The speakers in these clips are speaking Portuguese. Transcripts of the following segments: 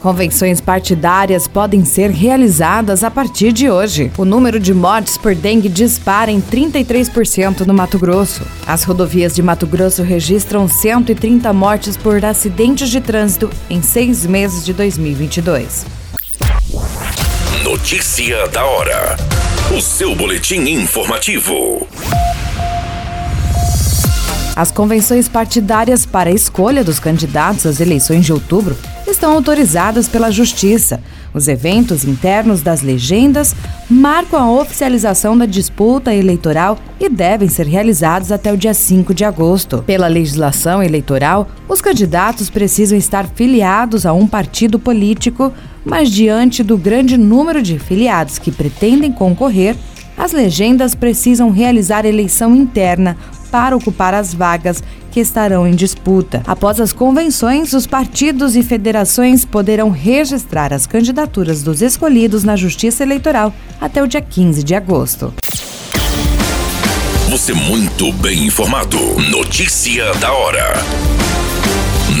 Convenções partidárias podem ser realizadas a partir de hoje. O número de mortes por dengue dispara em 33% no Mato Grosso. As rodovias de Mato Grosso registram 130 mortes por acidentes de trânsito em seis meses de 2022. Notícia da hora. O seu boletim informativo. As convenções partidárias para a escolha dos candidatos às eleições de outubro estão autorizadas pela Justiça. Os eventos internos das legendas marcam a oficialização da disputa eleitoral e devem ser realizados até o dia 5 de agosto. Pela legislação eleitoral, os candidatos precisam estar filiados a um partido político, mas diante do grande número de filiados que pretendem concorrer, as legendas precisam realizar eleição interna para ocupar as vagas que estarão em disputa. Após as convenções, os partidos e federações poderão registrar as candidaturas dos escolhidos na Justiça Eleitoral até o dia 15 de agosto. Você muito bem informado. Notícia da hora.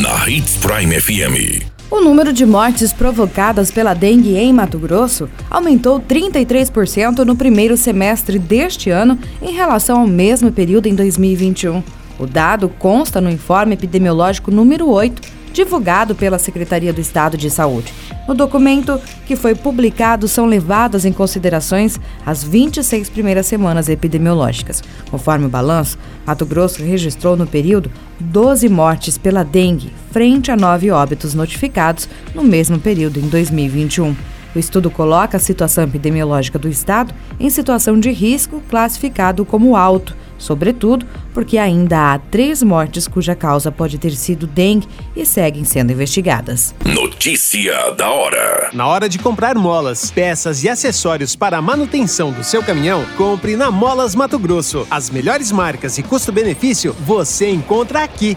Na Hits Prime FM. O número de mortes provocadas pela dengue em Mato Grosso aumentou 33% no primeiro semestre deste ano em relação ao mesmo período em 2021. O dado consta no informe epidemiológico número 8 divulgado pela Secretaria do Estado de Saúde. No documento que foi publicado, são levadas em considerações as 26 primeiras semanas epidemiológicas. Conforme o balanço, Mato Grosso registrou no período 12 mortes pela dengue, frente a nove óbitos notificados no mesmo período em 2021. O estudo coloca a situação epidemiológica do estado em situação de risco classificado como alto sobretudo porque ainda há três mortes cuja causa pode ter sido dengue e seguem sendo investigadas. Notícia da hora: Na hora de comprar molas, peças e acessórios para a manutenção do seu caminhão, compre na Molas Mato Grosso. As melhores marcas e custo-benefício você encontra aqui.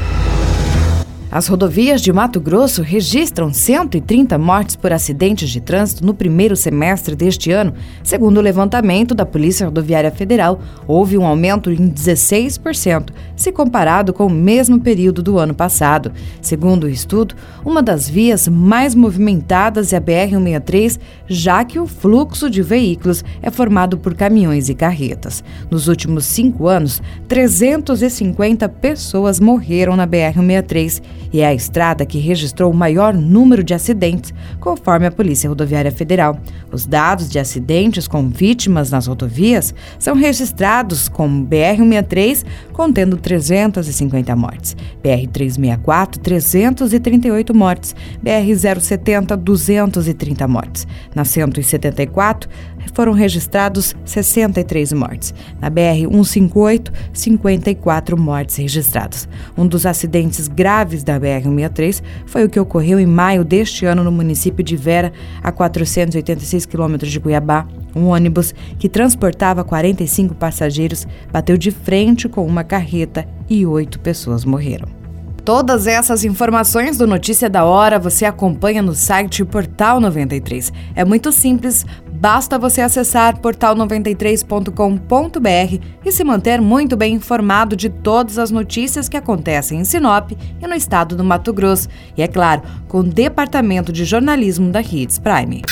As rodovias de Mato Grosso registram 130 mortes por acidentes de trânsito no primeiro semestre deste ano. Segundo o levantamento da Polícia Rodoviária Federal, houve um aumento em 16%, se comparado com o mesmo período do ano passado. Segundo o estudo, uma das vias mais movimentadas é a BR-163, já que o fluxo de veículos é formado por caminhões e carretas. Nos últimos cinco anos, 350 pessoas morreram na BR-163 e é a estrada que registrou o maior número de acidentes, conforme a Polícia Rodoviária Federal. Os dados de acidentes com vítimas nas rodovias são registrados como BR-163, contendo 350 mortes, BR-364, 338 mortes, BR-070, 230 mortes. Na 174, foram registrados 63 mortes. Na BR-158, 54 mortes registradas. Um dos acidentes graves da BR-163 foi o que ocorreu em maio deste ano no município de Vera, a 486 quilômetros de Cuiabá. Um ônibus que transportava 45 passageiros bateu de frente com uma carreta e oito pessoas morreram. Todas essas informações do Notícia da Hora você acompanha no site Portal 93. É muito simples, basta você acessar portal93.com.br e se manter muito bem informado de todas as notícias que acontecem em Sinop e no estado do Mato Grosso. E é claro, com o Departamento de Jornalismo da Hits Prime.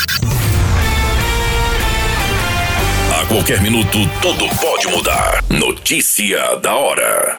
A qualquer minuto, tudo pode mudar. Notícia da hora.